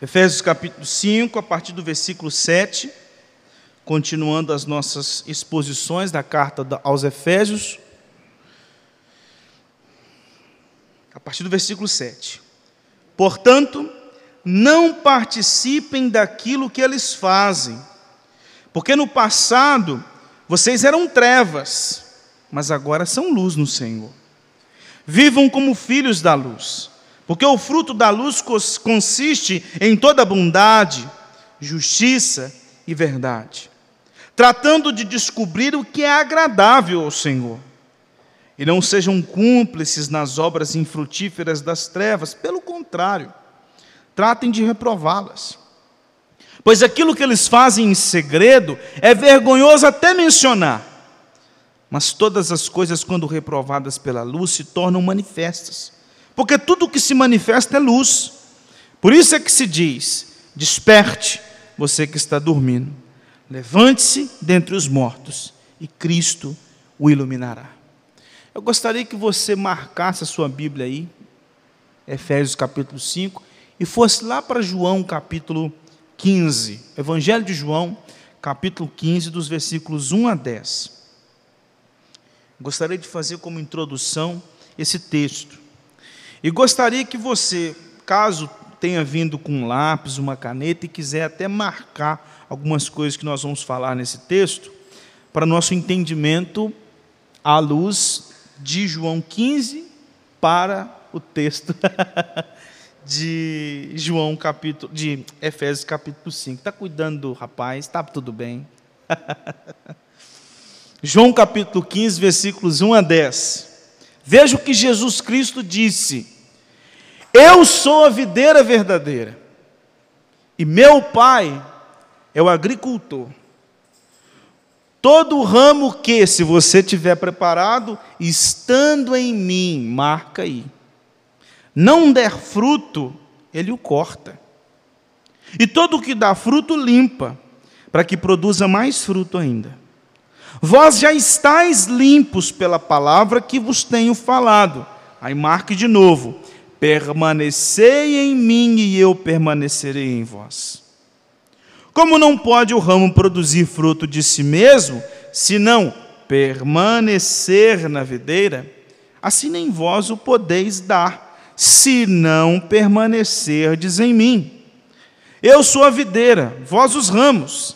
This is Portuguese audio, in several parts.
Efésios capítulo 5, a partir do versículo 7, continuando as nossas exposições da carta aos Efésios. A partir do versículo 7. Portanto, não participem daquilo que eles fazem, porque no passado vocês eram trevas, mas agora são luz no Senhor. Vivam como filhos da luz porque o fruto da luz consiste em toda bondade, justiça e verdade, tratando de descobrir o que é agradável ao Senhor. E não sejam cúmplices nas obras infrutíferas das trevas, pelo contrário, tratem de reprová-las. Pois aquilo que eles fazem em segredo é vergonhoso até mencionar. Mas todas as coisas, quando reprovadas pela luz, se tornam manifestas porque tudo que se manifesta é luz. Por isso é que se diz: desperte, você que está dormindo, levante-se dentre os mortos, e Cristo o iluminará. Eu gostaria que você marcasse a sua Bíblia aí, Efésios capítulo 5, e fosse lá para João capítulo 15, Evangelho de João, capítulo 15, dos versículos 1 a 10. Gostaria de fazer como introdução esse texto. E gostaria que você, caso tenha vindo com um lápis, uma caneta e quiser até marcar algumas coisas que nós vamos falar nesse texto, para nosso entendimento à luz de João 15 para o texto de João capítulo de Efésios capítulo 5. Está cuidando do rapaz? Está tudo bem? João capítulo 15, versículos 1 a 10. Veja o que Jesus Cristo disse eu sou a videira verdadeira. E meu pai é o agricultor. Todo ramo que, se você tiver preparado, estando em mim, marca aí, não der fruto, ele o corta. E todo o que dá fruto, limpa, para que produza mais fruto ainda. Vós já estáis limpos pela palavra que vos tenho falado. Aí marque de novo Permanecei em mim e eu permanecerei em vós. Como não pode o ramo produzir fruto de si mesmo, se não permanecer na videira, assim nem vós o podeis dar, se não permanecerdes em mim. Eu sou a videira, vós os ramos.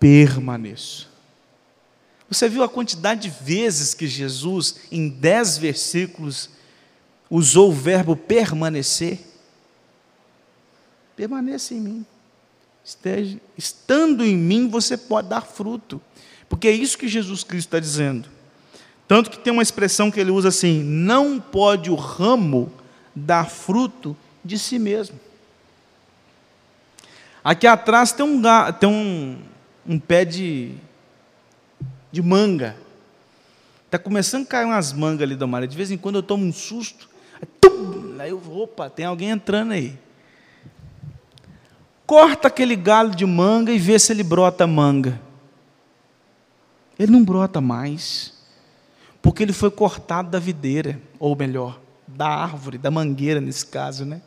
permaneço. Você viu a quantidade de vezes que Jesus, em dez versículos, usou o verbo permanecer. Permaneça em mim. Esteja, estando em mim, você pode dar fruto. Porque é isso que Jesus Cristo está dizendo. Tanto que tem uma expressão que ele usa assim: não pode o ramo dar fruto de si mesmo. Aqui atrás tem um, tem um, um pé de, de manga. Está começando a cair umas mangas ali da maré. De vez em quando eu tomo um susto. Aí eu, opa, tem alguém entrando aí. Corta aquele galho de manga e vê se ele brota manga. Ele não brota mais, porque ele foi cortado da videira, ou melhor, da árvore, da mangueira nesse caso, né?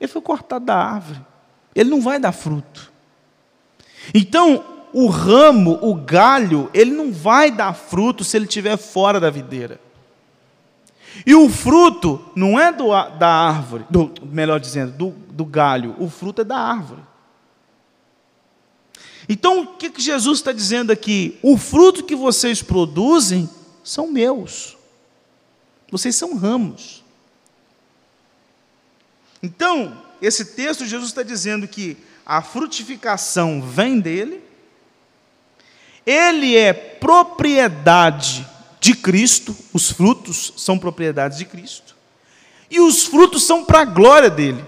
Ele foi cortado da árvore. Ele não vai dar fruto. Então, o ramo, o galho, ele não vai dar fruto se ele estiver fora da videira. E o fruto não é do, da árvore, do, melhor dizendo, do, do galho, o fruto é da árvore. Então, o que, que Jesus está dizendo aqui? O fruto que vocês produzem são meus. Vocês são ramos. Então, esse texto, Jesus está dizendo que a frutificação vem dele, ele é propriedade de Cristo, os frutos são propriedades de Cristo, e os frutos são para a glória dele.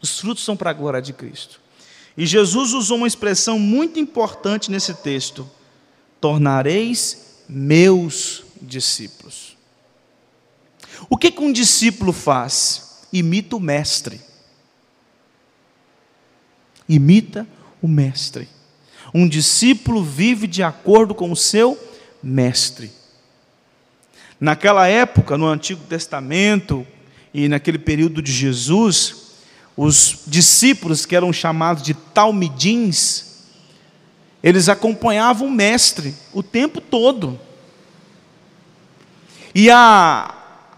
Os frutos são para a glória de Cristo. E Jesus usou uma expressão muito importante nesse texto: tornareis meus discípulos. O que, que um discípulo faz? Imita o mestre. Imita o mestre. Um discípulo vive de acordo com o seu mestre. Naquela época, no Antigo Testamento e naquele período de Jesus, os discípulos que eram chamados de talmidins, eles acompanhavam o mestre o tempo todo. E a,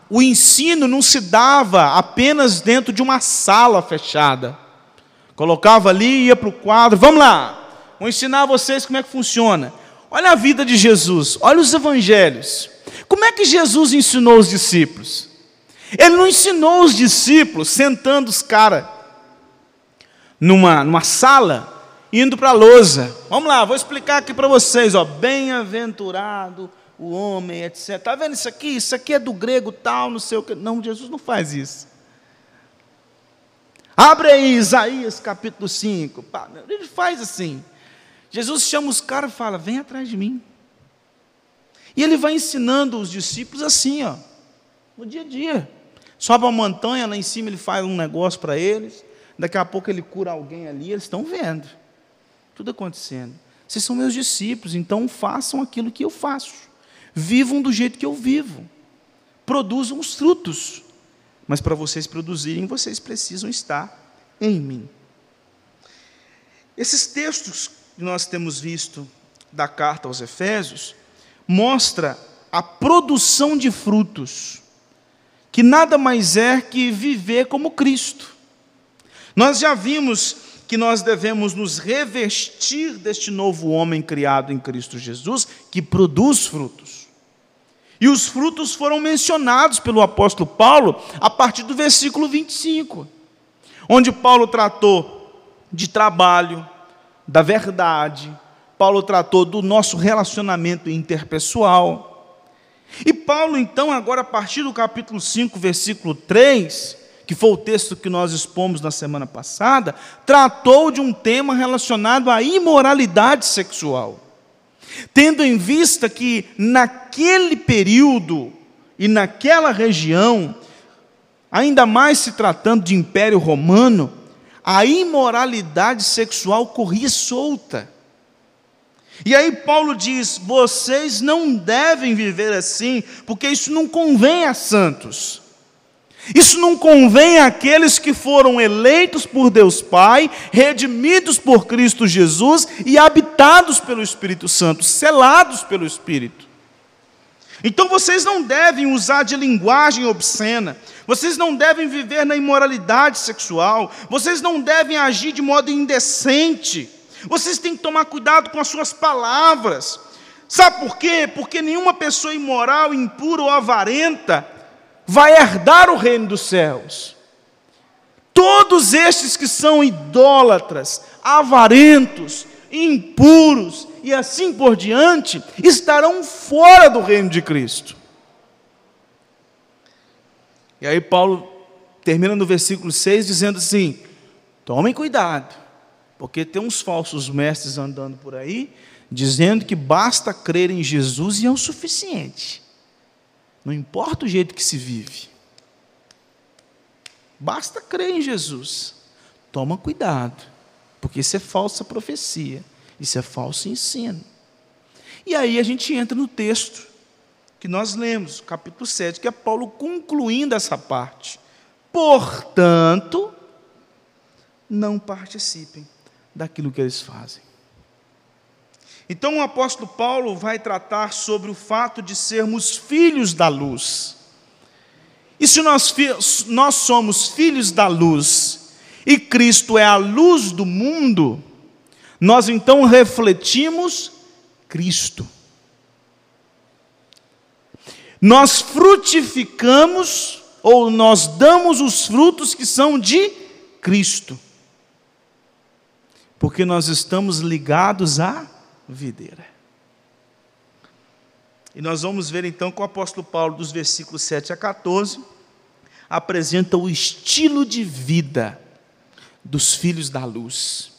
o ensino não se dava apenas dentro de uma sala fechada. Colocava ali, ia para o quadro, vamos lá, vou ensinar vocês como é que funciona. Olha a vida de Jesus, olha os evangelhos. Como é que Jesus ensinou os discípulos? Ele não ensinou os discípulos sentando os caras numa, numa sala, indo para a lousa. Vamos lá, vou explicar aqui para vocês. Bem-aventurado o homem, etc. Está vendo isso aqui? Isso aqui é do grego tal, não sei o que. Não, Jesus não faz isso. Abre aí Isaías capítulo 5. Ele faz assim. Jesus chama os caras e fala: vem atrás de mim. E ele vai ensinando os discípulos assim, ó, no dia a dia. Sobe uma montanha, lá em cima ele faz um negócio para eles. Daqui a pouco ele cura alguém ali, eles estão vendo. Tudo acontecendo. Vocês são meus discípulos, então façam aquilo que eu faço. Vivam do jeito que eu vivo. Produzam os frutos. Mas para vocês produzirem, vocês precisam estar em mim. Esses textos que nós temos visto da carta aos Efésios mostra a produção de frutos, que nada mais é que viver como Cristo. Nós já vimos que nós devemos nos revestir deste novo homem criado em Cristo Jesus, que produz frutos. E os frutos foram mencionados pelo apóstolo Paulo a partir do versículo 25, onde Paulo tratou de trabalho, da verdade, Paulo tratou do nosso relacionamento interpessoal. E Paulo, então, agora a partir do capítulo 5, versículo 3, que foi o texto que nós expomos na semana passada, tratou de um tema relacionado à imoralidade sexual. Tendo em vista que naquele período e naquela região, ainda mais se tratando de Império Romano, a imoralidade sexual corria solta. E aí Paulo diz: vocês não devem viver assim, porque isso não convém a santos. Isso não convém àqueles que foram eleitos por Deus Pai, redimidos por Cristo Jesus e habitados pelo Espírito Santo, selados pelo Espírito. Então vocês não devem usar de linguagem obscena, vocês não devem viver na imoralidade sexual, vocês não devem agir de modo indecente, vocês têm que tomar cuidado com as suas palavras. Sabe por quê? Porque nenhuma pessoa imoral, impura ou avarenta vai herdar o reino dos céus. Todos estes que são idólatras, avarentos, impuros e assim por diante, estarão fora do reino de Cristo. E aí Paulo termina no versículo 6 dizendo assim: tomem cuidado, porque tem uns falsos mestres andando por aí, dizendo que basta crer em Jesus e é o suficiente. Não importa o jeito que se vive. Basta crer em Jesus. Toma cuidado, porque isso é falsa profecia, isso é falso ensino. E aí a gente entra no texto que nós lemos, capítulo 7, que é Paulo concluindo essa parte. Portanto, não participem daquilo que eles fazem. Então o apóstolo Paulo vai tratar sobre o fato de sermos filhos da luz. E se nós, nós somos filhos da luz e Cristo é a luz do mundo, nós então refletimos Cristo. Nós frutificamos ou nós damos os frutos que são de Cristo. Porque nós estamos ligados à videira. E nós vamos ver então que o apóstolo Paulo, dos versículos 7 a 14, apresenta o estilo de vida dos filhos da luz.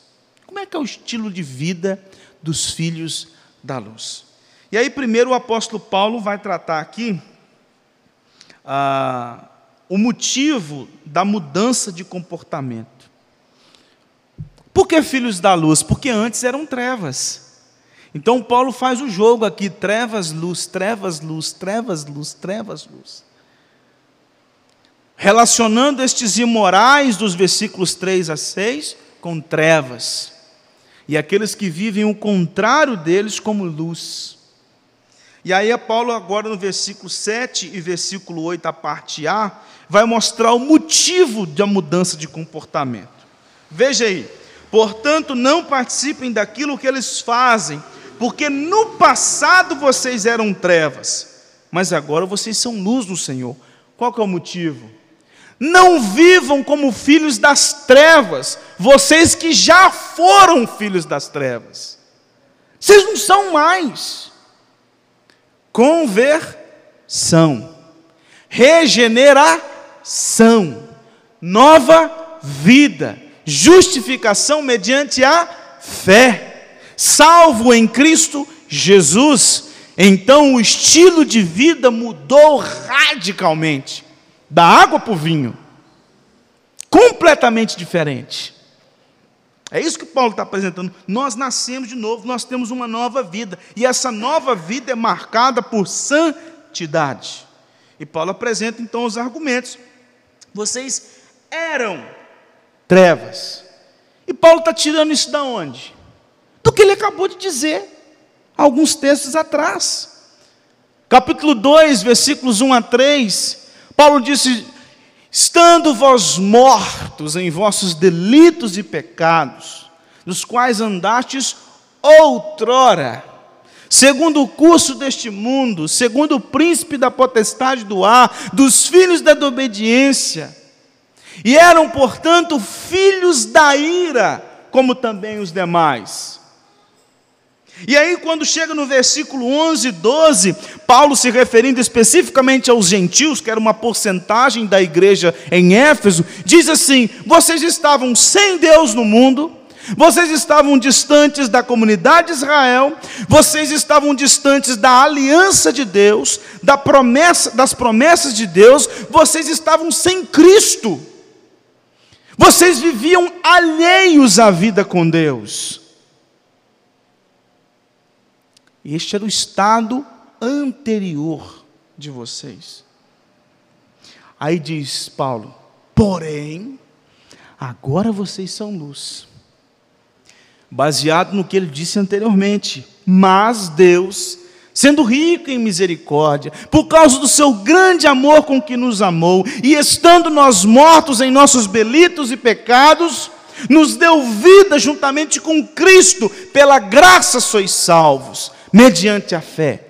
Como é que é o estilo de vida dos filhos da luz? E aí, primeiro, o apóstolo Paulo vai tratar aqui ah, o motivo da mudança de comportamento. Por que filhos da luz? Porque antes eram trevas. Então Paulo faz o jogo aqui: trevas, luz, trevas, luz, trevas, luz, trevas, luz. Relacionando estes imorais dos versículos 3 a 6 com trevas. E aqueles que vivem o contrário deles como luz. E aí Paulo agora no versículo 7 e versículo 8, a parte A, vai mostrar o motivo da mudança de comportamento. Veja aí. Portanto, não participem daquilo que eles fazem, porque no passado vocês eram trevas, mas agora vocês são luz do Senhor. Qual que é o motivo? Não vivam como filhos das trevas, vocês que já foram filhos das trevas. Vocês não são mais. Conversão, regeneração, nova vida, justificação mediante a fé salvo em Cristo Jesus. Então o estilo de vida mudou radicalmente da água para o vinho completamente diferente. É isso que Paulo está apresentando. Nós nascemos de novo, nós temos uma nova vida, e essa nova vida é marcada por santidade. E Paulo apresenta então os argumentos. Vocês eram trevas. E Paulo está tirando isso da onde? Do que ele acabou de dizer, alguns textos atrás. Capítulo 2, versículos 1 a 3, Paulo disse: Estando vós mortos em vossos delitos e pecados, nos quais andastes outrora, segundo o curso deste mundo, segundo o príncipe da potestade do ar, dos filhos da desobediência, e eram, portanto, filhos da ira, como também os demais. E aí, quando chega no versículo 11 e 12, Paulo se referindo especificamente aos gentios, que era uma porcentagem da igreja em Éfeso, diz assim: vocês estavam sem Deus no mundo, vocês estavam distantes da comunidade de Israel, vocês estavam distantes da aliança de Deus, da promessa, das promessas de Deus, vocês estavam sem Cristo. Vocês viviam alheios à vida com Deus. Este era o estado anterior de vocês. Aí diz Paulo: porém, agora vocês são luz. Baseado no que ele disse anteriormente. Mas Deus, sendo rico em misericórdia, por causa do seu grande amor com que nos amou, e estando nós mortos em nossos delitos e pecados, nos deu vida juntamente com Cristo, pela graça sois salvos mediante a fé.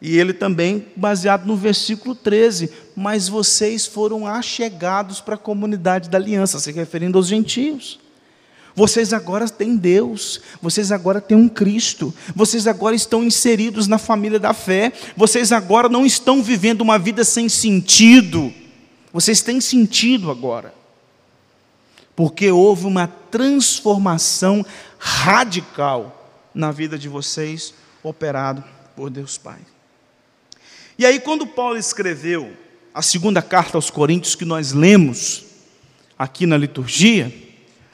E ele também, baseado no versículo 13, mas vocês foram achegados para a comunidade da aliança, se referindo aos gentios. Vocês agora têm Deus, vocês agora têm um Cristo, vocês agora estão inseridos na família da fé, vocês agora não estão vivendo uma vida sem sentido, vocês têm sentido agora porque houve uma transformação radical na vida de vocês, operado por Deus Pai. E aí, quando Paulo escreveu a segunda carta aos Coríntios, que nós lemos aqui na liturgia,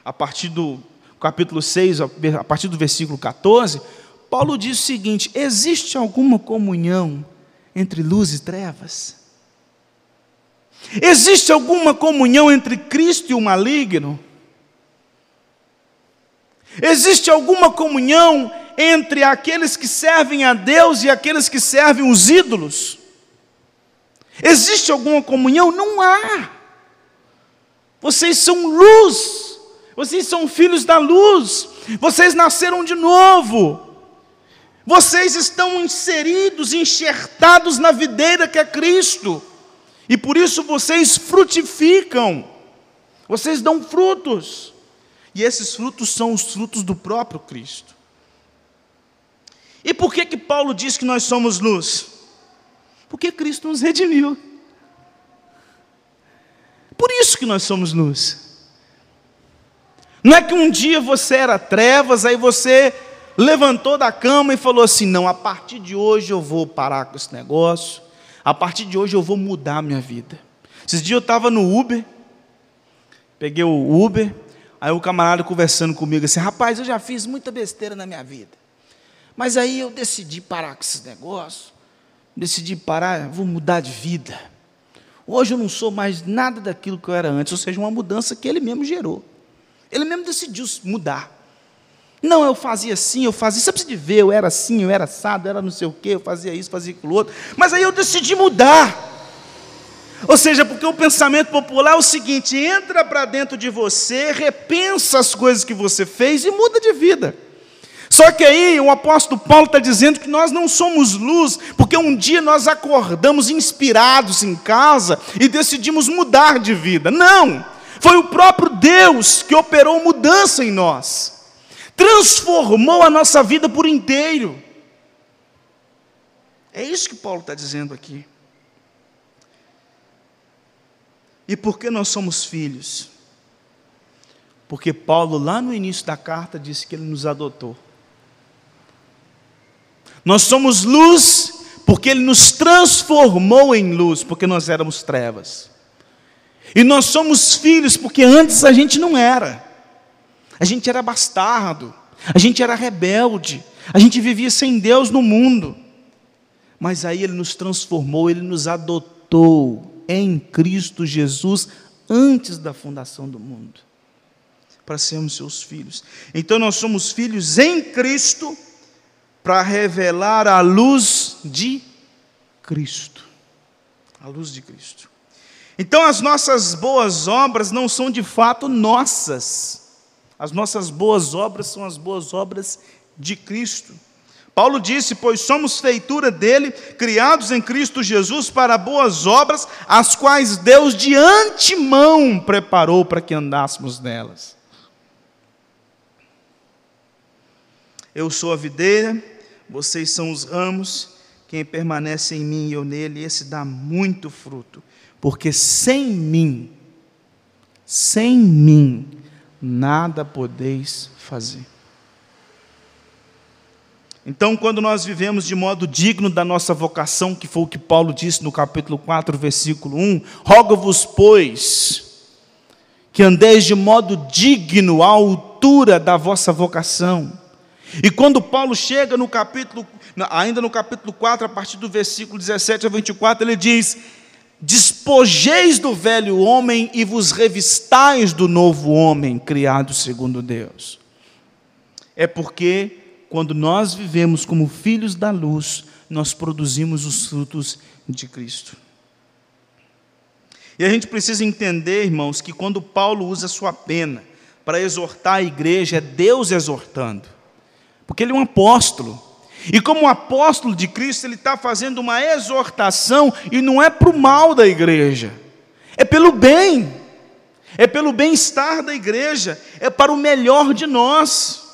a partir do capítulo 6, a partir do versículo 14, Paulo diz o seguinte: existe alguma comunhão entre luz e trevas? Existe alguma comunhão entre Cristo e o maligno? Existe alguma comunhão entre aqueles que servem a Deus e aqueles que servem os ídolos? Existe alguma comunhão? Não há. Vocês são luz. Vocês são filhos da luz. Vocês nasceram de novo. Vocês estão inseridos, enxertados na videira que é Cristo. E por isso vocês frutificam. Vocês dão frutos. E esses frutos são os frutos do próprio Cristo. E por que que Paulo diz que nós somos luz? Porque Cristo nos redimiu. Por isso que nós somos luz. Não é que um dia você era trevas, aí você levantou da cama e falou assim: não, a partir de hoje eu vou parar com esse negócio, a partir de hoje eu vou mudar a minha vida. Esses dias eu estava no Uber, peguei o Uber, aí o camarada conversando comigo assim: rapaz, eu já fiz muita besteira na minha vida, mas aí eu decidi parar com esses negócios, decidi parar, vou mudar de vida. Hoje eu não sou mais nada daquilo que eu era antes, ou seja, uma mudança que ele mesmo gerou. Ele mesmo decidiu mudar. Não, eu fazia assim, eu fazia. Você precisa de ver, eu era assim, eu era assado, eu era não sei o quê, eu fazia isso, fazia aquilo outro. Mas aí eu decidi mudar. Ou seja, porque o pensamento popular é o seguinte: entra para dentro de você, repensa as coisas que você fez e muda de vida. Só que aí o apóstolo Paulo está dizendo que nós não somos luz, porque um dia nós acordamos inspirados em casa e decidimos mudar de vida. Não! Foi o próprio Deus que operou mudança em nós, transformou a nossa vida por inteiro. É isso que Paulo está dizendo aqui. E por que nós somos filhos? Porque Paulo, lá no início da carta, disse que ele nos adotou. Nós somos luz porque ele nos transformou em luz, porque nós éramos trevas. E nós somos filhos porque antes a gente não era. A gente era bastardo, a gente era rebelde, a gente vivia sem Deus no mundo. Mas aí Ele nos transformou, Ele nos adotou em Cristo Jesus antes da fundação do mundo, para sermos seus filhos. Então nós somos filhos em Cristo para revelar a luz de Cristo. A luz de Cristo. Então as nossas boas obras não são de fato nossas. As nossas boas obras são as boas obras de Cristo. Paulo disse: Pois somos feitura dele, criados em Cristo Jesus para boas obras, as quais Deus de antemão preparou para que andássemos nelas. Eu sou a videira, vocês são os ramos, quem permanece em mim e eu nele, esse dá muito fruto porque sem mim, sem mim, nada podeis fazer. Então, quando nós vivemos de modo digno da nossa vocação, que foi o que Paulo disse no capítulo 4, versículo 1, rogo-vos, pois, que andeis de modo digno à altura da vossa vocação. E quando Paulo chega no capítulo, ainda no capítulo 4, a partir do versículo 17 a 24, ele diz: Despojeis do velho homem e vos revistais do novo homem, criado segundo Deus. É porque, quando nós vivemos como filhos da luz, nós produzimos os frutos de Cristo. E a gente precisa entender, irmãos, que quando Paulo usa sua pena para exortar a igreja, é Deus exortando, porque ele é um apóstolo. E como apóstolo de Cristo, ele está fazendo uma exortação, e não é para o mal da igreja, é pelo bem, é pelo bem-estar da igreja, é para o melhor de nós.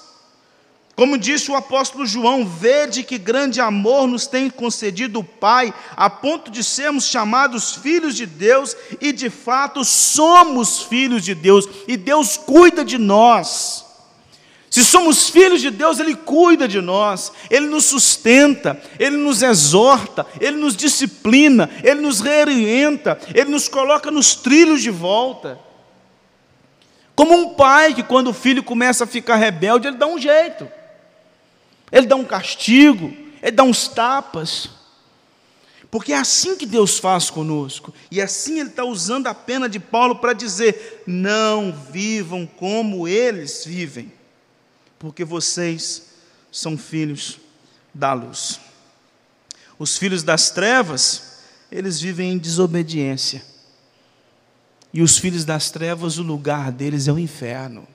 Como disse o apóstolo João, vede que grande amor nos tem concedido o Pai, a ponto de sermos chamados filhos de Deus, e de fato somos filhos de Deus, e Deus cuida de nós. Se somos filhos de Deus, Ele cuida de nós, Ele nos sustenta, Ele nos exorta, Ele nos disciplina, Ele nos reorienta, Ele nos coloca nos trilhos de volta. Como um pai que, quando o filho começa a ficar rebelde, ele dá um jeito, ele dá um castigo, ele dá uns tapas. Porque é assim que Deus faz conosco. E assim Ele está usando a pena de Paulo para dizer: não vivam como eles vivem porque vocês são filhos da luz. Os filhos das trevas, eles vivem em desobediência. E os filhos das trevas, o lugar deles é o inferno.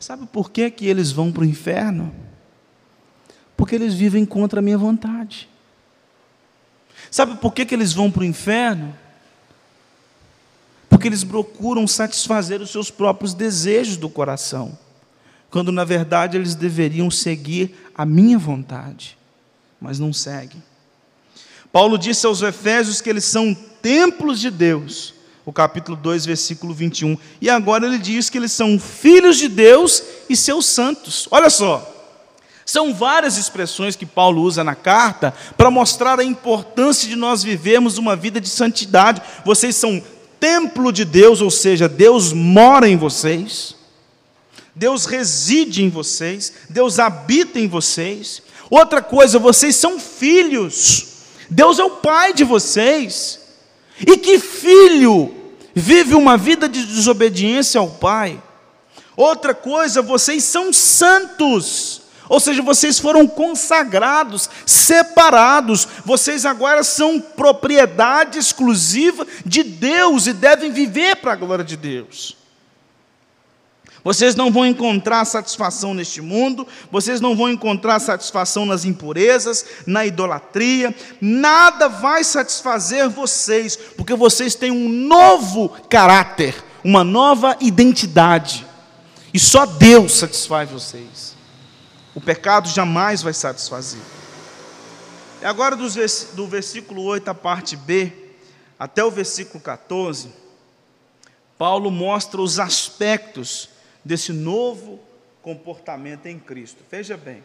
Sabe por que, que eles vão para o inferno? Porque eles vivem contra a minha vontade. Sabe por que, que eles vão para o inferno? Porque eles procuram satisfazer os seus próprios desejos do coração, quando na verdade eles deveriam seguir a minha vontade, mas não seguem. Paulo disse aos Efésios que eles são templos de Deus, o capítulo 2, versículo 21. E agora ele diz que eles são filhos de Deus e seus santos. Olha só. São várias expressões que Paulo usa na carta para mostrar a importância de nós vivermos uma vida de santidade. Vocês são templo de Deus, ou seja, Deus mora em vocês. Deus reside em vocês, Deus habita em vocês. Outra coisa, vocês são filhos. Deus é o pai de vocês. E que filho vive uma vida de desobediência ao pai? Outra coisa, vocês são santos. Ou seja, vocês foram consagrados, separados, vocês agora são propriedade exclusiva de Deus e devem viver para a glória de Deus. Vocês não vão encontrar satisfação neste mundo, vocês não vão encontrar satisfação nas impurezas, na idolatria, nada vai satisfazer vocês, porque vocês têm um novo caráter, uma nova identidade, e só Deus satisfaz vocês. O pecado jamais vai satisfazer. E agora, do versículo 8, a parte B, até o versículo 14, Paulo mostra os aspectos desse novo comportamento em Cristo. Veja bem.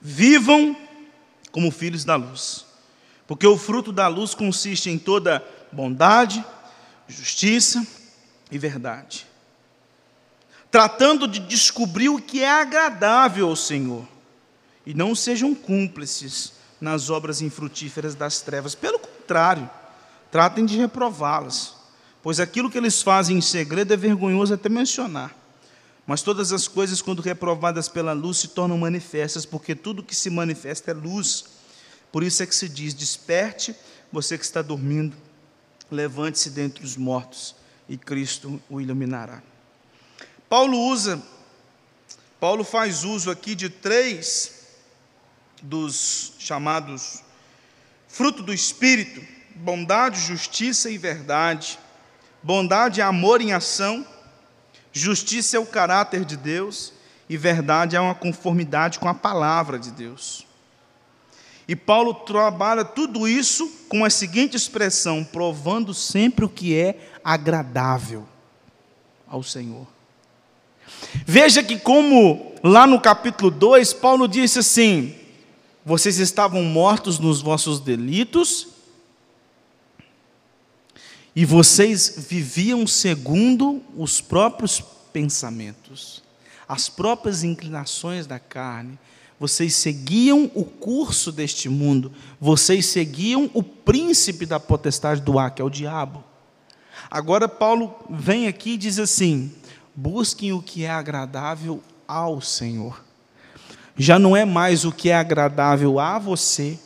Vivam como filhos da luz, porque o fruto da luz consiste em toda bondade, justiça e verdade, tratando de descobrir o que é agradável ao Senhor, e não sejam cúmplices nas obras infrutíferas das trevas, pelo contrário, tratem de reprová-las, pois aquilo que eles fazem em segredo é vergonhoso até mencionar. Mas todas as coisas, quando reprovadas pela luz, se tornam manifestas, porque tudo que se manifesta é luz. Por isso é que se diz: desperte, você que está dormindo, levante-se dentre os mortos, e Cristo o iluminará. Paulo usa, Paulo faz uso aqui de três dos chamados fruto do Espírito, bondade, justiça e verdade. Bondade é amor em ação, justiça é o caráter de Deus e verdade é uma conformidade com a palavra de Deus. E Paulo trabalha tudo isso com a seguinte expressão: provando sempre o que é agradável ao Senhor. Veja que, como lá no capítulo 2, Paulo disse assim: vocês estavam mortos nos vossos delitos e vocês viviam segundo os próprios pensamentos, as próprias inclinações da carne. Vocês seguiam o curso deste mundo, vocês seguiam o príncipe da potestade do ar, que é o diabo. Agora, Paulo vem aqui e diz assim: busquem o que é agradável ao Senhor. Já não é mais o que é agradável a você,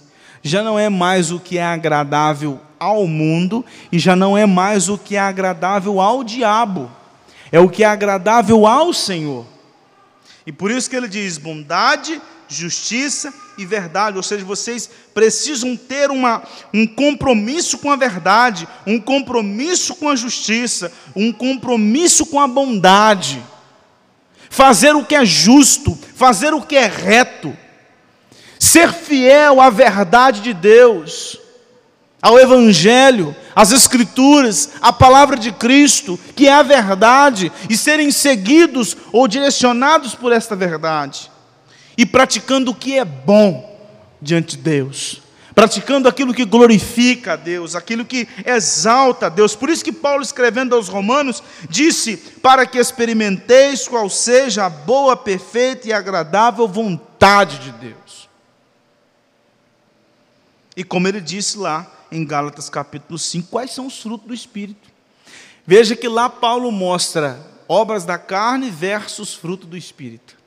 já não é mais o que é agradável ao mundo e já não é mais o que é agradável ao diabo, é o que é agradável ao Senhor. E por isso que ele diz: bondade, justiça e verdade, ou seja, vocês precisam ter uma, um compromisso com a verdade, um compromisso com a justiça, um compromisso com a bondade, fazer o que é justo, fazer o que é reto, ser fiel à verdade de Deus ao Evangelho, às Escrituras, à palavra de Cristo, que é a verdade, e serem seguidos ou direcionados por esta verdade, e praticando o que é bom diante de Deus, praticando aquilo que glorifica a Deus, aquilo que exalta a Deus. Por isso que Paulo, escrevendo aos Romanos, disse: Para que experimenteis qual seja a boa, perfeita e agradável vontade de Deus. E como ele disse lá, em Gálatas capítulo 5 quais são os frutos do Espírito. Veja que lá Paulo mostra obras da carne versus fruto do Espírito.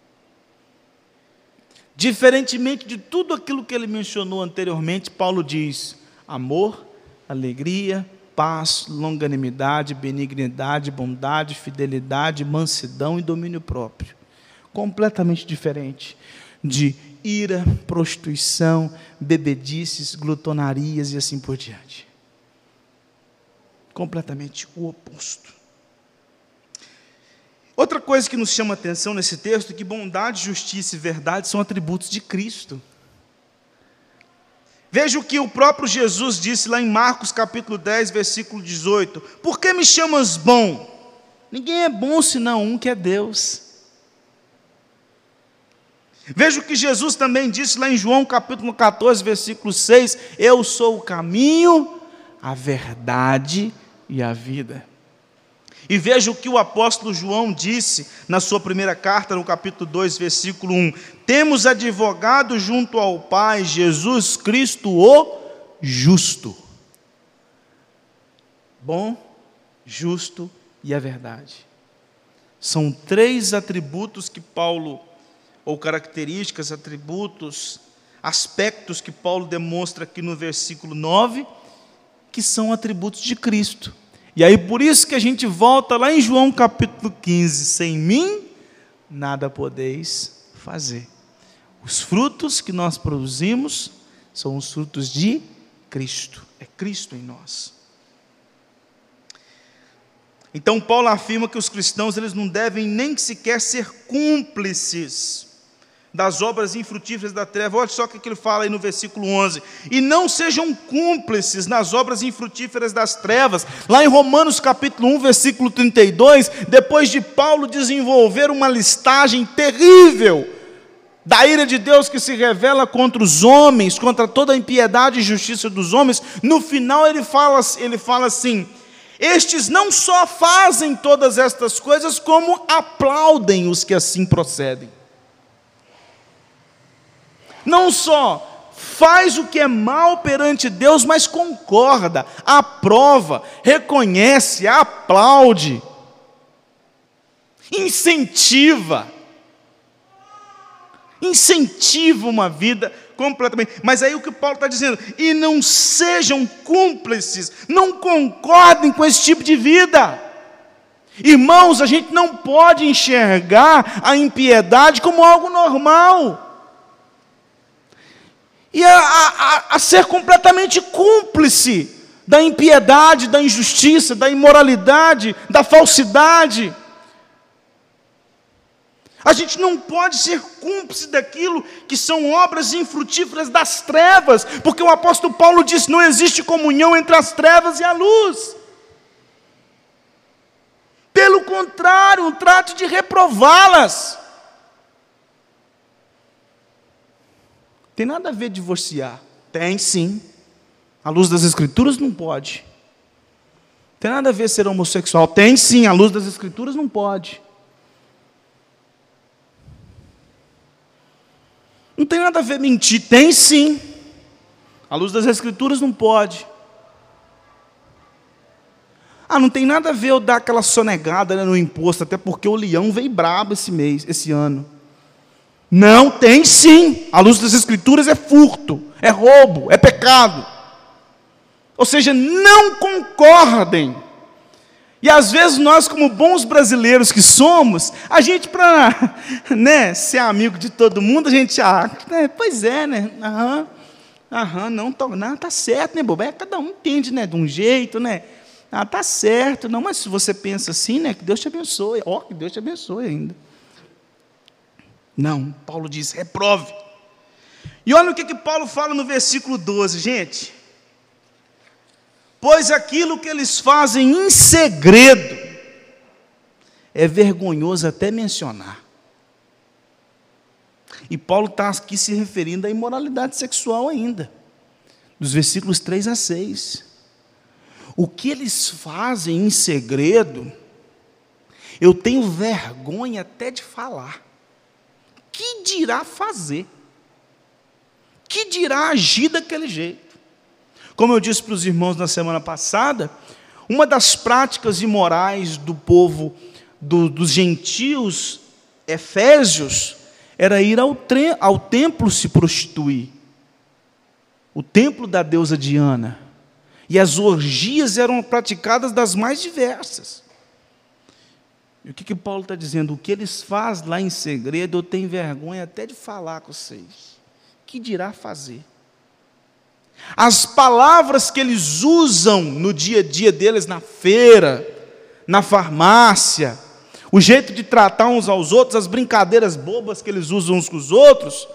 Diferentemente de tudo aquilo que ele mencionou anteriormente, Paulo diz: amor, alegria, paz, longanimidade, benignidade, bondade, fidelidade, mansidão e domínio próprio. Completamente diferente de ira, prostituição, bebedices, glutonarias e assim por diante. Completamente o oposto. Outra coisa que nos chama atenção nesse texto é que bondade, justiça e verdade são atributos de Cristo. Veja o que o próprio Jesus disse lá em Marcos capítulo 10, versículo 18: Por que me chamas bom? Ninguém é bom senão um que é Deus. Veja o que Jesus também disse lá em João capítulo 14, versículo 6: Eu sou o caminho, a verdade e a vida. E veja o que o apóstolo João disse na sua primeira carta, no capítulo 2, versículo 1: Temos advogado junto ao Pai, Jesus Cristo, o justo. Bom, justo e a verdade. São três atributos que Paulo, ou características, atributos, aspectos que Paulo demonstra aqui no versículo 9, que são atributos de Cristo. E aí por isso que a gente volta lá em João capítulo 15: sem mim nada podeis fazer. Os frutos que nós produzimos são os frutos de Cristo, é Cristo em nós. Então Paulo afirma que os cristãos eles não devem nem sequer ser cúmplices das obras infrutíferas da treva. Olha só o que ele fala aí no versículo 11. E não sejam cúmplices nas obras infrutíferas das trevas. Lá em Romanos capítulo 1, versículo 32, depois de Paulo desenvolver uma listagem terrível da ira de Deus que se revela contra os homens, contra toda a impiedade e justiça dos homens, no final ele fala, ele fala assim: estes não só fazem todas estas coisas, como aplaudem os que assim procedem não só faz o que é mal perante Deus, mas concorda, aprova, reconhece, aplaude, incentiva. Incentiva uma vida completamente. Mas aí o que Paulo está dizendo, e não sejam cúmplices, não concordem com esse tipo de vida. Irmãos, a gente não pode enxergar a impiedade como algo normal e a, a, a ser completamente cúmplice da impiedade, da injustiça, da imoralidade, da falsidade. A gente não pode ser cúmplice daquilo que são obras infrutíferas das trevas, porque o apóstolo Paulo diz: não existe comunhão entre as trevas e a luz. Pelo contrário, trato de reprová-las. Tem nada a ver divorciar. Tem sim. À luz das Escrituras não pode. Tem nada a ver ser homossexual. Tem sim, à luz das Escrituras não pode. Não tem nada a ver mentir. Tem sim. À luz das Escrituras não pode. Ah, não tem nada a ver eu dar aquela sonegada né, no imposto, até porque o leão veio brabo esse mês, esse ano. Não, tem sim. A luz das Escrituras é furto, é roubo, é pecado. Ou seja, não concordem. E às vezes nós, como bons brasileiros que somos, a gente, para né, ser amigo de todo mundo, a gente, ah, né, pois é, né? Aham, aham, não, tô, não, tá certo, né, bobo? É, cada um entende, né, de um jeito, né? Ah, tá certo, não, mas se você pensa assim, né, que Deus te abençoe. Ó, oh, que Deus te abençoe ainda. Não, Paulo diz: reprove. E olha o que, que Paulo fala no versículo 12, gente. Pois aquilo que eles fazem em segredo é vergonhoso até mencionar. E Paulo está aqui se referindo à imoralidade sexual ainda, dos versículos 3 a 6. O que eles fazem em segredo, eu tenho vergonha até de falar que dirá fazer? Que dirá agir daquele jeito? Como eu disse para os irmãos na semana passada, uma das práticas imorais do povo do, dos gentios efésios era ir ao, ao templo se prostituir. O templo da deusa Diana. E as orgias eram praticadas das mais diversas. E o que, que Paulo está dizendo? O que eles fazem lá em segredo, eu tenho vergonha até de falar com vocês. Que dirá fazer? As palavras que eles usam no dia a dia deles, na feira, na farmácia, o jeito de tratar uns aos outros, as brincadeiras bobas que eles usam uns com os outros,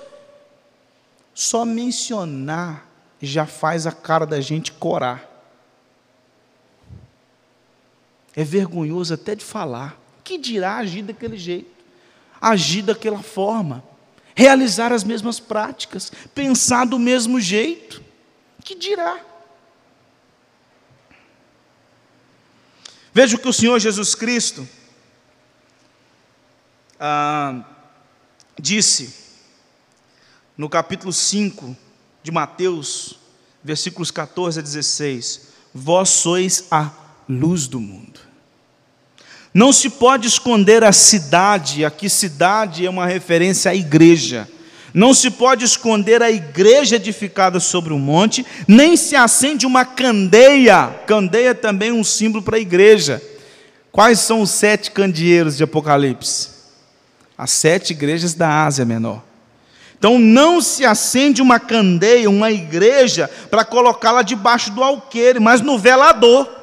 só mencionar já faz a cara da gente corar. É vergonhoso até de falar. Que dirá agir daquele jeito? Agir daquela forma, realizar as mesmas práticas, pensar do mesmo jeito. Que dirá? Veja o que o Senhor Jesus Cristo ah, disse no capítulo 5 de Mateus, versículos 14 a 16: Vós sois a luz do mundo. Não se pode esconder a cidade, aqui cidade é uma referência à igreja. Não se pode esconder a igreja edificada sobre um monte, nem se acende uma candeia. Candeia é também um símbolo para a igreja. Quais são os sete candeeiros de Apocalipse? As sete igrejas da Ásia Menor. Então não se acende uma candeia, uma igreja, para colocá-la debaixo do alqueire, mas no velador.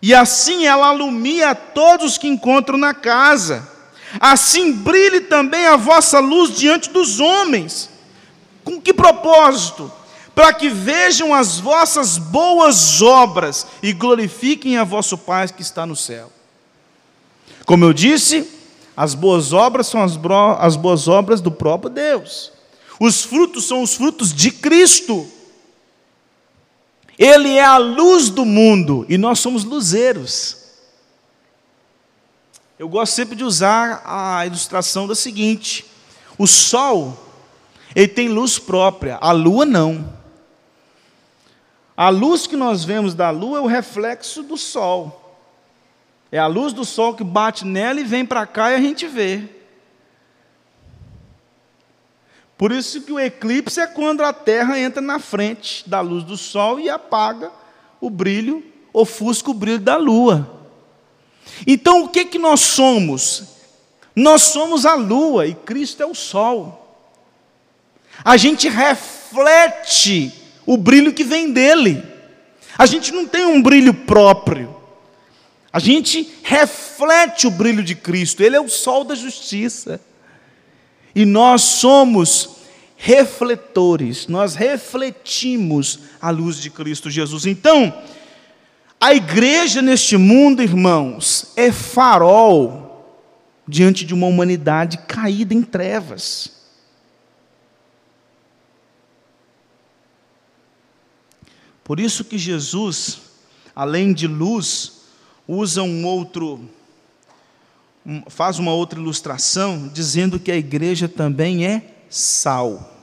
E assim ela alumia a todos que encontram na casa. Assim brilhe também a vossa luz diante dos homens. Com que propósito? Para que vejam as vossas boas obras e glorifiquem a vosso Pai que está no céu. Como eu disse, as boas obras são as, as boas obras do próprio Deus. Os frutos são os frutos de Cristo. Ele é a luz do mundo e nós somos luzeiros. Eu gosto sempre de usar a ilustração da seguinte: o sol, ele tem luz própria, a lua não. A luz que nós vemos da lua é o reflexo do sol. É a luz do sol que bate nela e vem para cá e a gente vê. Por isso que o eclipse é quando a Terra entra na frente da luz do sol e apaga o brilho, ofusca o brilho da lua. Então o que que nós somos? Nós somos a lua e Cristo é o sol. A gente reflete o brilho que vem dele. A gente não tem um brilho próprio. A gente reflete o brilho de Cristo, Ele é o sol da justiça. E nós somos refletores, nós refletimos a luz de Cristo Jesus. Então, a igreja neste mundo, irmãos, é farol diante de uma humanidade caída em trevas. Por isso que Jesus, além de luz, usa um outro, faz uma outra ilustração, dizendo que a igreja também é sal.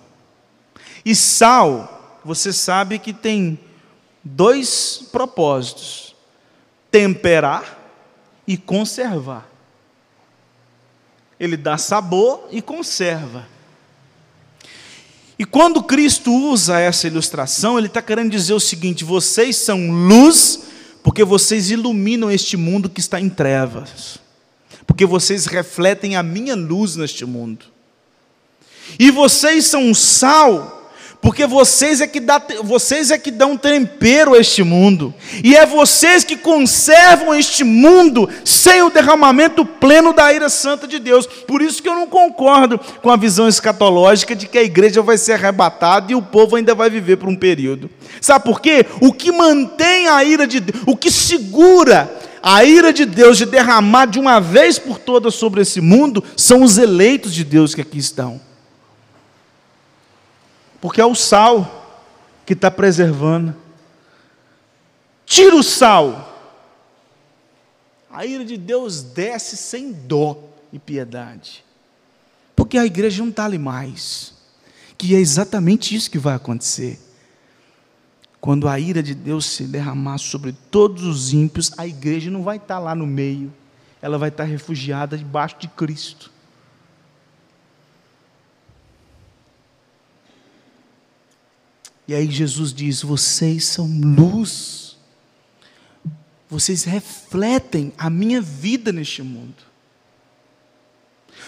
E sal, você sabe que tem dois propósitos: temperar e conservar. Ele dá sabor e conserva. E quando Cristo usa essa ilustração, ele está querendo dizer o seguinte: vocês são luz porque vocês iluminam este mundo que está em trevas, porque vocês refletem a minha luz neste mundo. E vocês são sal, porque vocês é que dá, vocês é que dão tempero a este mundo, e é vocês que conservam este mundo sem o derramamento pleno da ira santa de Deus. Por isso que eu não concordo com a visão escatológica de que a igreja vai ser arrebatada e o povo ainda vai viver por um período. Sabe por quê? O que mantém a ira de Deus, o que segura a ira de Deus de derramar de uma vez por todas sobre esse mundo são os eleitos de Deus que aqui estão. Porque é o sal que está preservando. Tira o sal. A ira de Deus desce sem dó e piedade. Porque a igreja não está ali mais. Que é exatamente isso que vai acontecer quando a ira de Deus se derramar sobre todos os ímpios, a igreja não vai estar lá no meio, ela vai estar refugiada debaixo de Cristo. E aí Jesus diz: Vocês são luz, vocês refletem a minha vida neste mundo.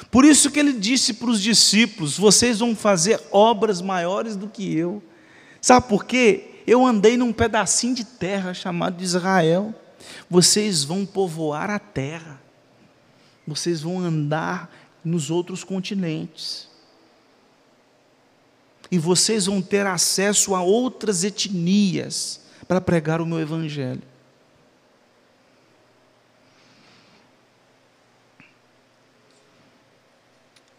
Por isso que ele disse para os discípulos: Vocês vão fazer obras maiores do que eu. Sabe por quê? Eu andei num pedacinho de terra chamado Israel. Vocês vão povoar a terra. Vocês vão andar nos outros continentes. E vocês vão ter acesso a outras etnias para pregar o meu evangelho.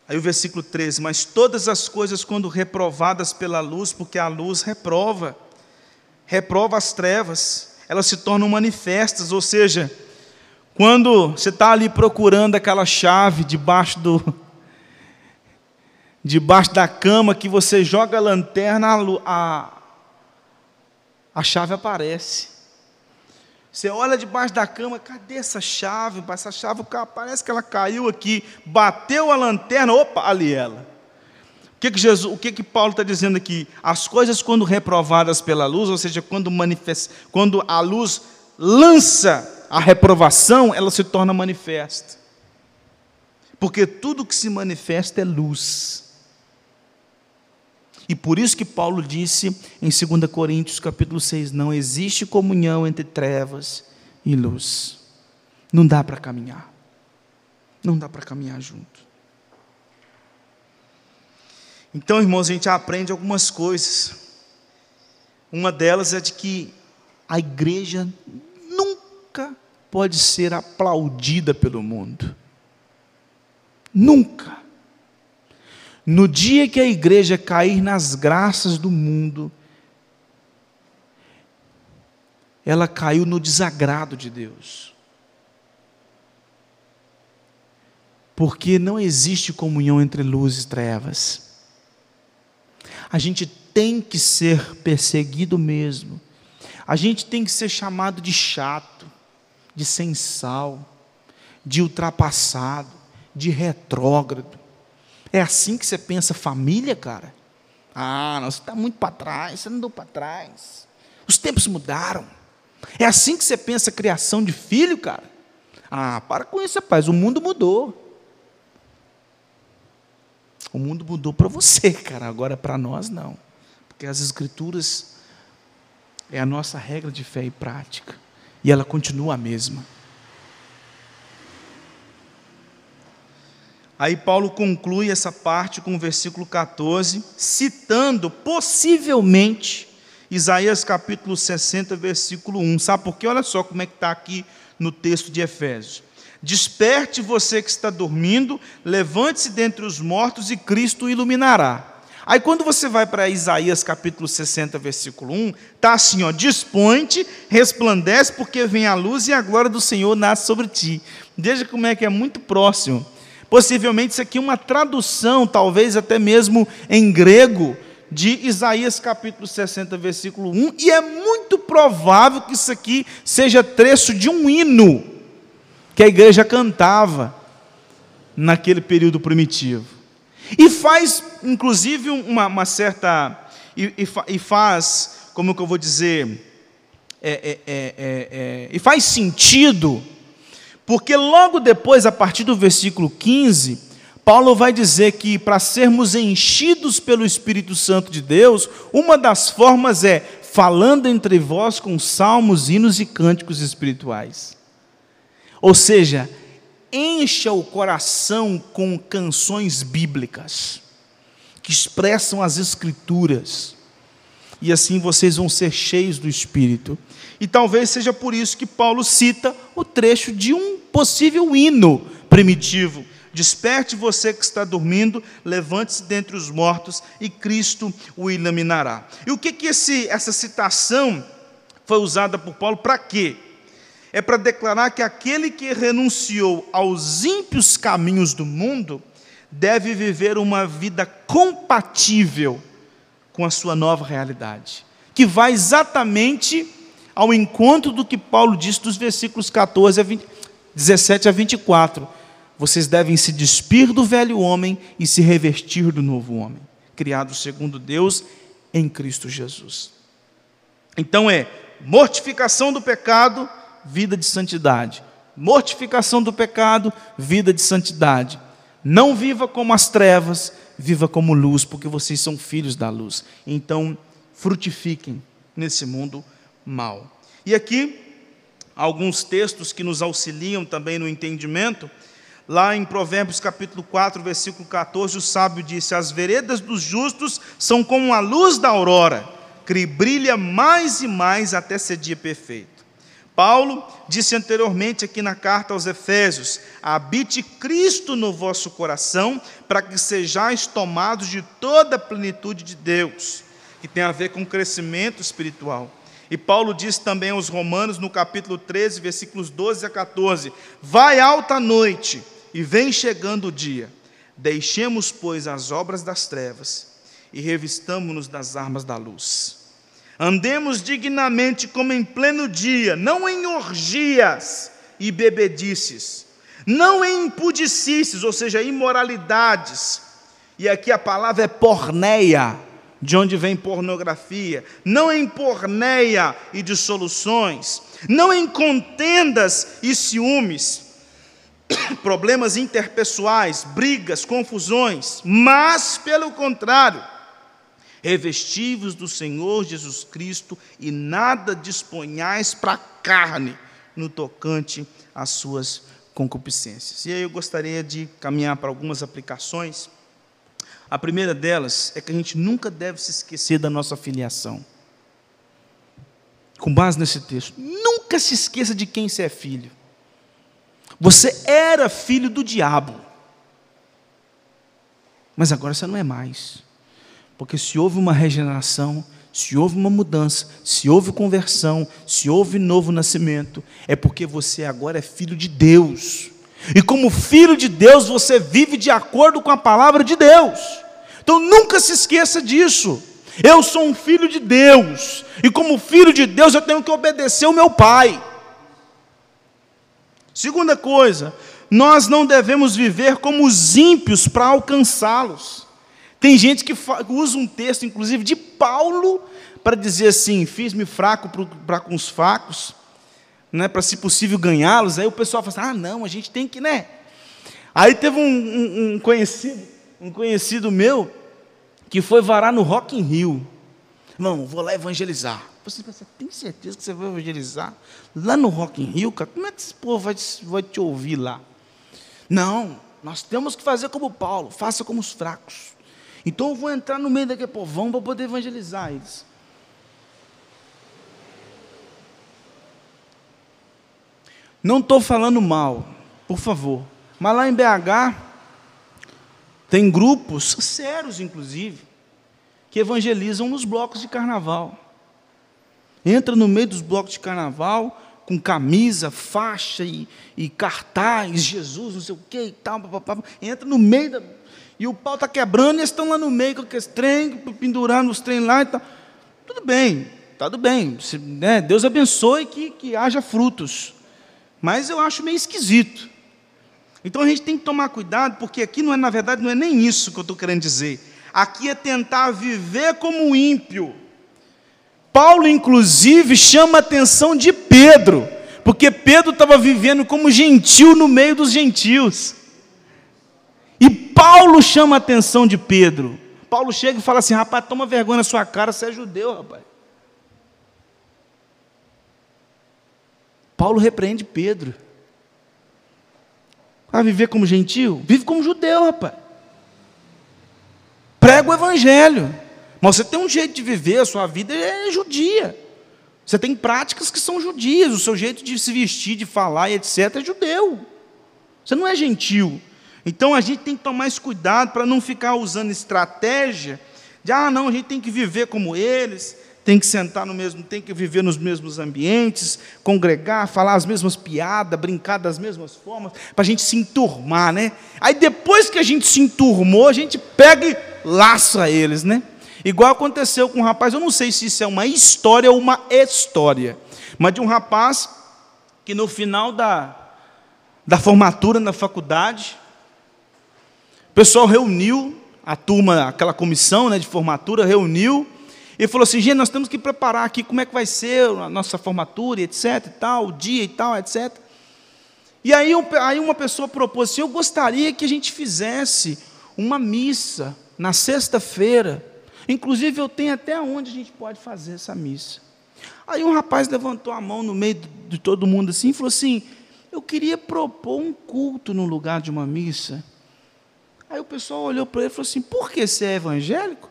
Aí o versículo 13: Mas todas as coisas, quando reprovadas pela luz, porque a luz reprova, reprova as trevas, elas se tornam manifestas, ou seja, quando você está ali procurando aquela chave debaixo do. debaixo da cama que você joga a lanterna, a, a chave aparece. Você olha debaixo da cama, cadê essa chave? Essa chave, parece que ela caiu aqui, bateu a lanterna, opa, ali ela. O que, que, Jesus, o que, que Paulo está dizendo aqui? As coisas, quando reprovadas pela luz, ou seja, quando, quando a luz lança a reprovação, ela se torna manifesta. Porque tudo que se manifesta é luz. E por isso que Paulo disse em 2 Coríntios capítulo 6, não existe comunhão entre trevas e luz. Não dá para caminhar. Não dá para caminhar junto. Então, irmãos, a gente aprende algumas coisas. Uma delas é de que a igreja nunca pode ser aplaudida pelo mundo. Nunca. No dia que a igreja cair nas graças do mundo, ela caiu no desagrado de Deus. Porque não existe comunhão entre luz e trevas. A gente tem que ser perseguido mesmo. A gente tem que ser chamado de chato, de sem sal, de ultrapassado, de retrógrado. É assim que você pensa família, cara? Ah, não, você está muito para trás, você não andou para trás. Os tempos mudaram. É assim que você pensa criação de filho, cara? Ah, para com isso, rapaz, o mundo mudou. O mundo mudou para você, cara, agora para nós não. Porque as escrituras é a nossa regra de fé e prática. E ela continua a mesma. Aí Paulo conclui essa parte com o versículo 14, citando possivelmente Isaías capítulo 60, versículo 1. Sabe por quê? Olha só como é que está aqui no texto de Efésios. Desperte você que está dormindo, levante-se dentre os mortos e Cristo o iluminará. Aí quando você vai para Isaías capítulo 60, versículo 1, está assim, ó, dispõe-te, resplandece, porque vem a luz e a glória do Senhor nasce sobre ti. Veja como é que é muito próximo. Possivelmente isso aqui é uma tradução, talvez até mesmo em grego, de Isaías capítulo 60, versículo 1, e é muito provável que isso aqui seja trecho de um hino que a igreja cantava naquele período primitivo. E faz, inclusive, uma, uma certa. E, e, e, faz, como que eu vou dizer? É, é, é, é, é e faz sentido porque logo depois, a partir do versículo 15, Paulo vai dizer que para sermos enchidos pelo Espírito Santo de Deus, uma das formas é falando entre vós com salmos, hinos e cânticos espirituais. Ou seja, encha o coração com canções bíblicas que expressam as escrituras. E assim vocês vão ser cheios do Espírito. E talvez seja por isso que Paulo cita o trecho de um possível hino primitivo. Desperte você que está dormindo, levante-se dentre os mortos e Cristo o iluminará. E o que, que esse, essa citação foi usada por Paulo para quê? É para declarar que aquele que renunciou aos ímpios caminhos do mundo deve viver uma vida compatível com a sua nova realidade, que vai exatamente ao encontro do que Paulo diz dos versículos 14 a 20, 17 a 24. Vocês devem se despir do velho homem e se revestir do novo homem, criado segundo Deus em Cristo Jesus. Então é mortificação do pecado, vida de santidade. Mortificação do pecado, vida de santidade. Não viva como as trevas, viva como luz, porque vocês são filhos da luz. Então, frutifiquem nesse mundo mal. E aqui, alguns textos que nos auxiliam também no entendimento. Lá em Provérbios capítulo 4, versículo 14, o sábio disse: As veredas dos justos são como a luz da aurora, que brilha mais e mais até ser dia perfeito. Paulo disse anteriormente aqui na carta aos Efésios: habite Cristo no vosso coração, para que sejais tomados de toda a plenitude de Deus, que tem a ver com crescimento espiritual. E Paulo diz também aos Romanos, no capítulo 13, versículos 12 a 14: Vai alta noite e vem chegando o dia. Deixemos, pois, as obras das trevas e revistamo-nos das armas da luz. Andemos dignamente como em pleno dia, não em orgias e bebedices, não em impudicícios, ou seja, imoralidades. E aqui a palavra é porneia, de onde vem pornografia, não em porneia e dissoluções, não em contendas e ciúmes, problemas interpessoais, brigas, confusões, mas, pelo contrário, revestivos do Senhor Jesus Cristo e nada disponhais para a carne no tocante às suas concupiscências. E aí eu gostaria de caminhar para algumas aplicações. A primeira delas é que a gente nunca deve se esquecer da nossa filiação. Com base nesse texto, nunca se esqueça de quem você é filho. Você era filho do diabo, mas agora você não é mais. Porque se houve uma regeneração, se houve uma mudança, se houve conversão, se houve novo nascimento, é porque você agora é filho de Deus. E como filho de Deus, você vive de acordo com a palavra de Deus. Então nunca se esqueça disso. Eu sou um filho de Deus, e como filho de Deus, eu tenho que obedecer o meu pai. Segunda coisa, nós não devemos viver como os ímpios para alcançá-los. Tem gente que usa um texto, inclusive, de Paulo, para dizer assim: fiz-me fraco para com os fracos, né, para, se possível, ganhá-los. Aí o pessoal fala assim: ah, não, a gente tem que, né? Aí teve um, um, um conhecido, um conhecido meu, que foi varar no Rock in Rio. Irmão, vou lá evangelizar. Você, você tem certeza que você vai evangelizar? Lá no Rock in Rio, cara, como é que esse povo vai, vai te ouvir lá? Não, nós temos que fazer como Paulo, faça como os fracos. Então eu vou entrar no meio daquele povão para poder evangelizar eles. Não estou falando mal, por favor. Mas lá em BH, tem grupos, sérios inclusive, que evangelizam nos blocos de carnaval. Entra no meio dos blocos de carnaval, com camisa, faixa e, e cartaz, Jesus, não sei o que e tal, papapá. entra no meio da, e o pau está quebrando e eles estão lá no meio com aqueles trem, pendurando os trem lá e tal. Tudo bem, tudo bem. Se, né, Deus abençoe que, que haja frutos. Mas eu acho meio esquisito. Então a gente tem que tomar cuidado, porque aqui não é, na verdade, não é nem isso que eu estou querendo dizer. Aqui é tentar viver como ímpio. Paulo, inclusive, chama a atenção de Pedro, porque Pedro estava vivendo como gentil no meio dos gentios. Paulo chama a atenção de Pedro. Paulo chega e fala assim: rapaz, toma vergonha na sua cara, você é judeu, rapaz. Paulo repreende Pedro. Vai viver como gentil? Vive como judeu, rapaz. Prega o evangelho. Mas você tem um jeito de viver, a sua vida é judia. Você tem práticas que são judias, o seu jeito de se vestir, de falar e etc. é judeu. Você não é gentil. Então a gente tem que tomar mais cuidado para não ficar usando estratégia de ah, não, a gente tem que viver como eles, tem que sentar no mesmo, tem que viver nos mesmos ambientes, congregar, falar as mesmas piadas, brincar das mesmas formas, para a gente se enturmar, né? Aí depois que a gente se enturmou, a gente pega e laça eles, né? Igual aconteceu com um rapaz, eu não sei se isso é uma história ou uma história, mas de um rapaz que no final da, da formatura na faculdade, pessoal reuniu, a turma, aquela comissão né, de formatura, reuniu Ele falou assim: gente, nós temos que preparar aqui como é que vai ser a nossa formatura, etc. e tal, o dia e tal, etc. E aí, aí uma pessoa propôs assim: eu gostaria que a gente fizesse uma missa na sexta-feira. Inclusive, eu tenho até onde a gente pode fazer essa missa. Aí um rapaz levantou a mão no meio de todo mundo assim e falou assim: Eu queria propor um culto no lugar de uma missa. Aí o pessoal olhou para ele e falou assim: Por que você é evangélico?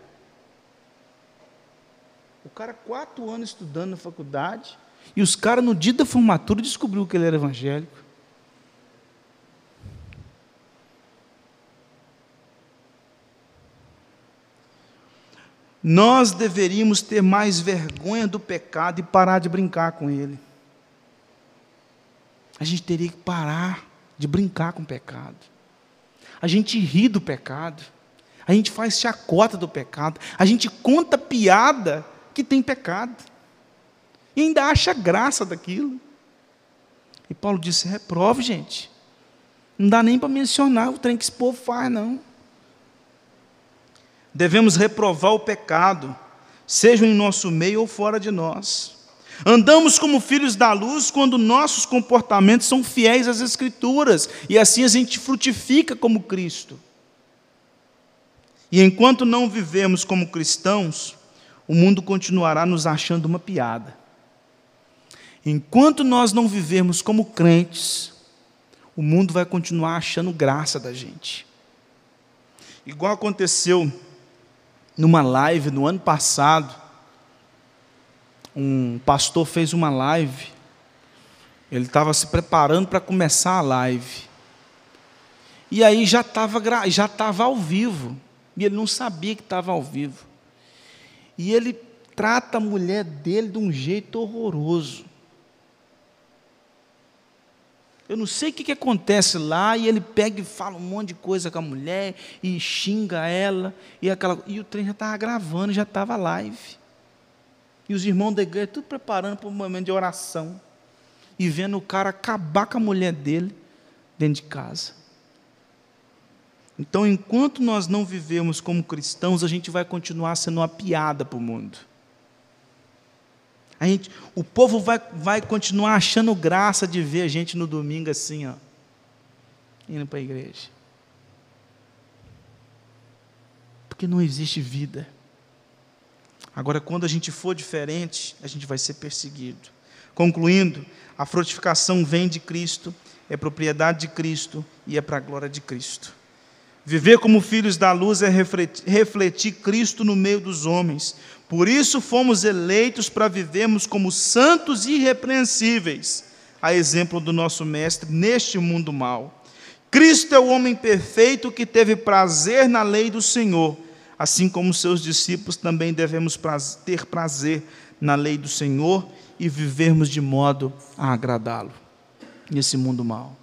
O cara, quatro anos estudando na faculdade, e os caras, no dia da formatura, descobriu que ele era evangélico. Nós deveríamos ter mais vergonha do pecado e parar de brincar com ele. A gente teria que parar de brincar com o pecado. A gente ri do pecado. A gente faz chacota do pecado. A gente conta piada que tem pecado. E ainda acha graça daquilo. E Paulo disse: reprove, gente. Não dá nem para mencionar o trem que esse povo faz, não. Devemos reprovar o pecado, seja em nosso meio ou fora de nós. Andamos como filhos da luz quando nossos comportamentos são fiéis às Escrituras, e assim a gente frutifica como Cristo. E enquanto não vivemos como cristãos, o mundo continuará nos achando uma piada. Enquanto nós não vivermos como crentes, o mundo vai continuar achando graça da gente. Igual aconteceu numa live no ano passado, um pastor fez uma live, ele estava se preparando para começar a live. E aí já estava já estava ao vivo, e ele não sabia que estava ao vivo. E ele trata a mulher dele de um jeito horroroso. Eu não sei o que, que acontece lá, e ele pega e fala um monte de coisa com a mulher, e xinga ela, e, aquela, e o trem já estava gravando, já estava live. E os irmãos da igreja tudo preparando para um momento de oração, e vendo o cara acabar com a mulher dele dentro de casa. Então, enquanto nós não vivemos como cristãos, a gente vai continuar sendo uma piada para o mundo. A gente, o povo vai, vai continuar achando graça de ver a gente no domingo assim, ó, indo para a igreja. Porque não existe vida. Agora, quando a gente for diferente, a gente vai ser perseguido. Concluindo, a frutificação vem de Cristo, é propriedade de Cristo e é para a glória de Cristo. Viver como filhos da luz é refletir Cristo no meio dos homens. Por isso fomos eleitos para vivermos como santos irrepreensíveis, a exemplo do nosso Mestre neste mundo mau. Cristo é o homem perfeito que teve prazer na lei do Senhor, assim como seus discípulos também devemos ter prazer na lei do Senhor e vivermos de modo a agradá-lo nesse mundo mau.